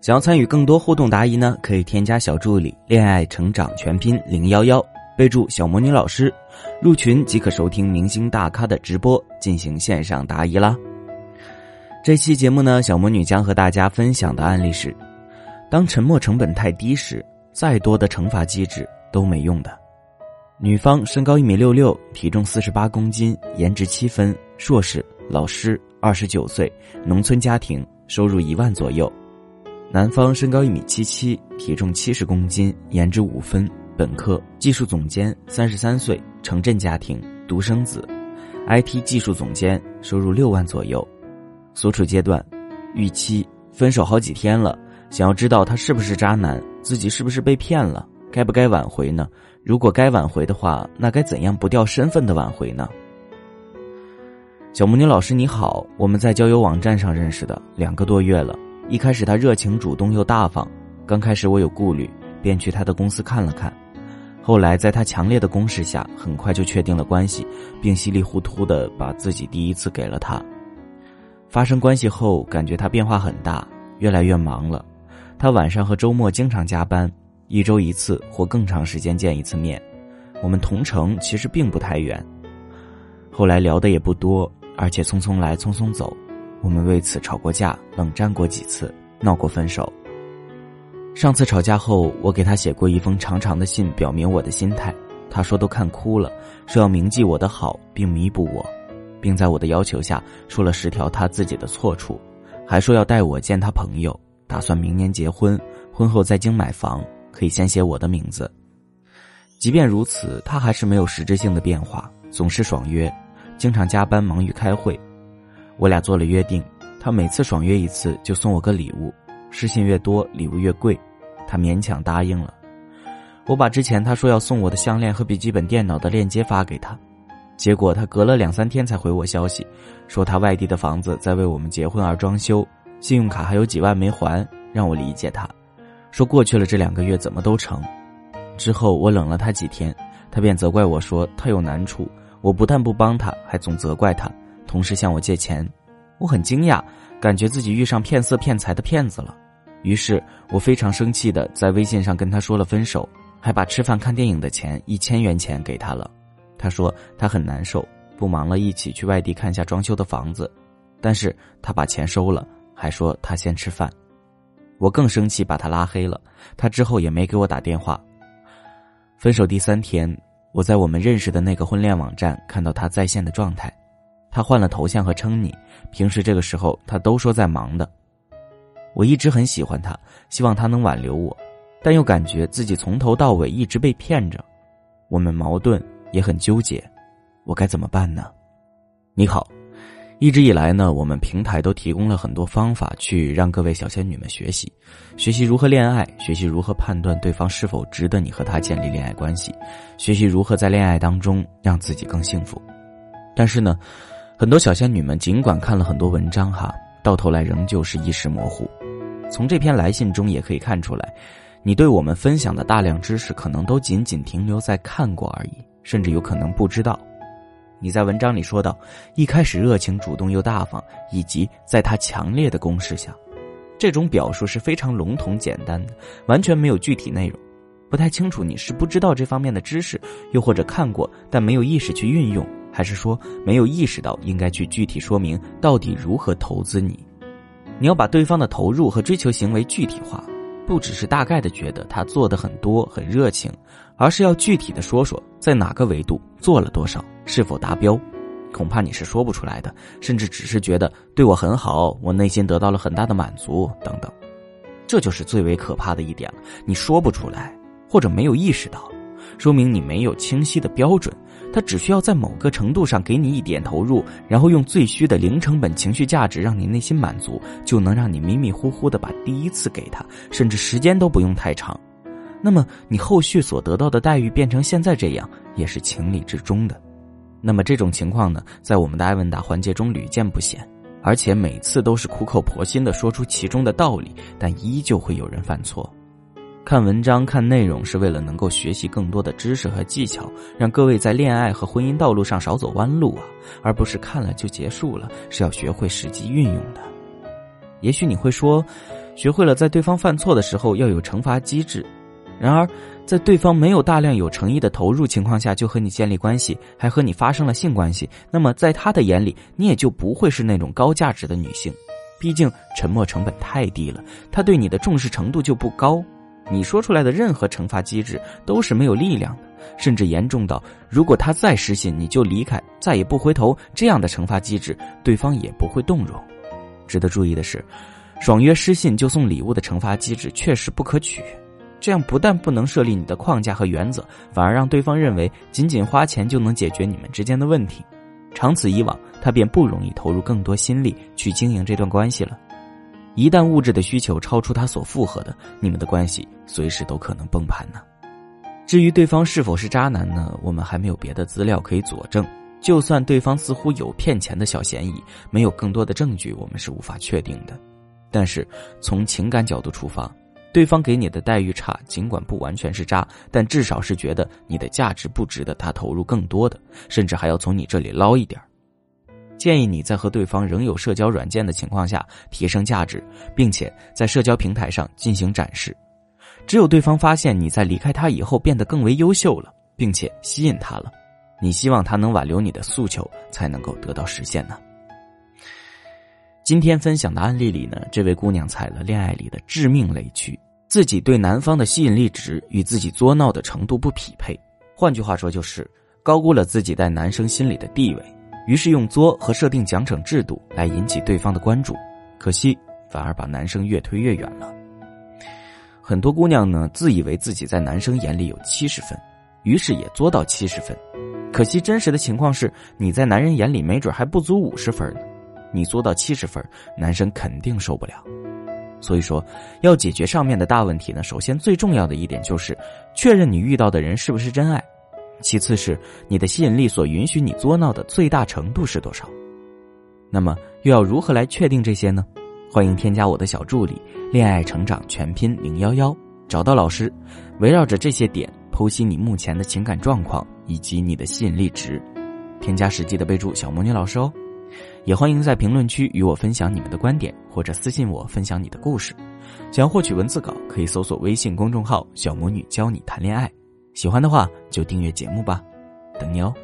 想要参与更多互动答疑呢，可以添加小助理“恋爱成长全拼零幺幺”，备注“小魔女老师”，入群即可收听明星大咖的直播，进行线上答疑啦。这期节目呢，小魔女将和大家分享的案例是：当沉默成本太低时，再多的惩罚机制都没用的。女方身高一米六六，体重四十八公斤，颜值七分，硕士，老师，二十九岁，农村家庭，收入一万左右。男方身高一米七七，体重七十公斤，颜值五分，本科，技术总监，三十三岁，城镇家庭，独生子，IT 技术总监，收入六万左右。所处阶段，预期分手好几天了，想要知道他是不是渣男，自己是不是被骗了，该不该挽回呢？如果该挽回的话，那该怎样不掉身份的挽回呢？小魔女老师你好，我们在交友网站上认识的，两个多月了。一开始他热情主动又大方，刚开始我有顾虑，便去他的公司看了看。后来在他强烈的攻势下，很快就确定了关系，并稀里糊涂的把自己第一次给了他。发生关系后，感觉他变化很大，越来越忙了。他晚上和周末经常加班，一周一次或更长时间见一次面。我们同城其实并不太远。后来聊的也不多，而且匆匆来匆匆走。我们为此吵过架，冷战过几次，闹过分手。上次吵架后，我给他写过一封长长的信，表明我的心态。他说都看哭了，说要铭记我的好，并弥补我，并在我的要求下说了十条他自己的错处，还说要带我见他朋友，打算明年结婚，婚后在京买房，可以先写我的名字。即便如此，他还是没有实质性的变化，总是爽约，经常加班忙于开会。我俩做了约定，他每次爽约一次就送我个礼物，失信越多礼物越贵，他勉强答应了。我把之前他说要送我的项链和笔记本电脑的链接发给他，结果他隔了两三天才回我消息，说他外地的房子在为我们结婚而装修，信用卡还有几万没还，让我理解他，说过去了这两个月怎么都成。之后我冷了他几天，他便责怪我说他有难处，我不但不帮他，还总责怪他。同时向我借钱，我很惊讶，感觉自己遇上骗色骗财的骗子了。于是我非常生气的在微信上跟他说了分手，还把吃饭看电影的钱一千元钱给他了。他说他很难受，不忙了，一起去外地看下装修的房子。但是他把钱收了，还说他先吃饭。我更生气，把他拉黑了。他之后也没给我打电话。分手第三天，我在我们认识的那个婚恋网站看到他在线的状态。他换了头像和称你，平时这个时候他都说在忙的。我一直很喜欢他，希望他能挽留我，但又感觉自己从头到尾一直被骗着。我们矛盾也很纠结，我该怎么办呢？你好，一直以来呢，我们平台都提供了很多方法去让各位小仙女们学习，学习如何恋爱，学习如何判断对方是否值得你和他建立恋爱关系，学习如何在恋爱当中让自己更幸福。但是呢？很多小仙女们尽管看了很多文章哈，到头来仍旧是意识模糊。从这篇来信中也可以看出来，你对我们分享的大量知识，可能都仅仅停留在看过而已，甚至有可能不知道。你在文章里说到，一开始热情主动又大方，以及在他强烈的攻势下，这种表述是非常笼统简单的，完全没有具体内容。不太清楚你是不知道这方面的知识，又或者看过但没有意识去运用。还是说没有意识到应该去具体说明到底如何投资你？你要把对方的投入和追求行为具体化，不只是大概的觉得他做的很多很热情，而是要具体的说说在哪个维度做了多少，是否达标？恐怕你是说不出来的，甚至只是觉得对我很好，我内心得到了很大的满足等等。这就是最为可怕的一点了，你说不出来，或者没有意识到，说明你没有清晰的标准。他只需要在某个程度上给你一点投入，然后用最虚的零成本情绪价值让你内心满足，就能让你迷迷糊糊的把第一次给他，甚至时间都不用太长。那么你后续所得到的待遇变成现在这样，也是情理之中的。那么这种情况呢，在我们的爱问答环节中屡见不鲜，而且每次都是苦口婆心的说出其中的道理，但依旧会有人犯错。看文章、看内容是为了能够学习更多的知识和技巧，让各位在恋爱和婚姻道路上少走弯路啊，而不是看了就结束了，是要学会实际运用的。也许你会说，学会了在对方犯错的时候要有惩罚机制，然而在对方没有大量有诚意的投入情况下就和你建立关系，还和你发生了性关系，那么在他的眼里，你也就不会是那种高价值的女性，毕竟沉默成本太低了，他对你的重视程度就不高。你说出来的任何惩罚机制都是没有力量的，甚至严重到如果他再失信你就离开，再也不回头，这样的惩罚机制对方也不会动容。值得注意的是，爽约失信就送礼物的惩罚机制确实不可取，这样不但不能设立你的框架和原则，反而让对方认为仅仅花钱就能解决你们之间的问题，长此以往，他便不容易投入更多心力去经营这段关系了。一旦物质的需求超出他所负荷的，你们的关系随时都可能崩盘呢。至于对方是否是渣男呢？我们还没有别的资料可以佐证。就算对方似乎有骗钱的小嫌疑，没有更多的证据，我们是无法确定的。但是从情感角度出发，对方给你的待遇差，尽管不完全是渣，但至少是觉得你的价值不值得他投入更多的，甚至还要从你这里捞一点建议你在和对方仍有社交软件的情况下提升价值，并且在社交平台上进行展示。只有对方发现你在离开他以后变得更为优秀了，并且吸引他了，你希望他能挽留你的诉求才能够得到实现呢。今天分享的案例里呢，这位姑娘踩了恋爱里的致命雷区，自己对男方的吸引力值与自己作闹的程度不匹配，换句话说就是高估了自己在男生心里的地位。于是用作和设定奖惩制度来引起对方的关注，可惜反而把男生越推越远了。很多姑娘呢，自以为自己在男生眼里有七十分，于是也作到七十分。可惜真实的情况是，你在男人眼里没准还不足五十分呢。你作到七十分，男生肯定受不了。所以说，要解决上面的大问题呢，首先最重要的一点就是确认你遇到的人是不是真爱。其次是你的吸引力所允许你作闹的最大程度是多少？那么又要如何来确定这些呢？欢迎添加我的小助理“恋爱成长全拼零幺幺”，找到老师，围绕着这些点剖析你目前的情感状况以及你的吸引力值。添加实际的备注“小魔女老师”哦。也欢迎在评论区与我分享你们的观点，或者私信我分享你的故事。想要获取文字稿，可以搜索微信公众号“小魔女教你谈恋爱”。喜欢的话就订阅节目吧，等你哦。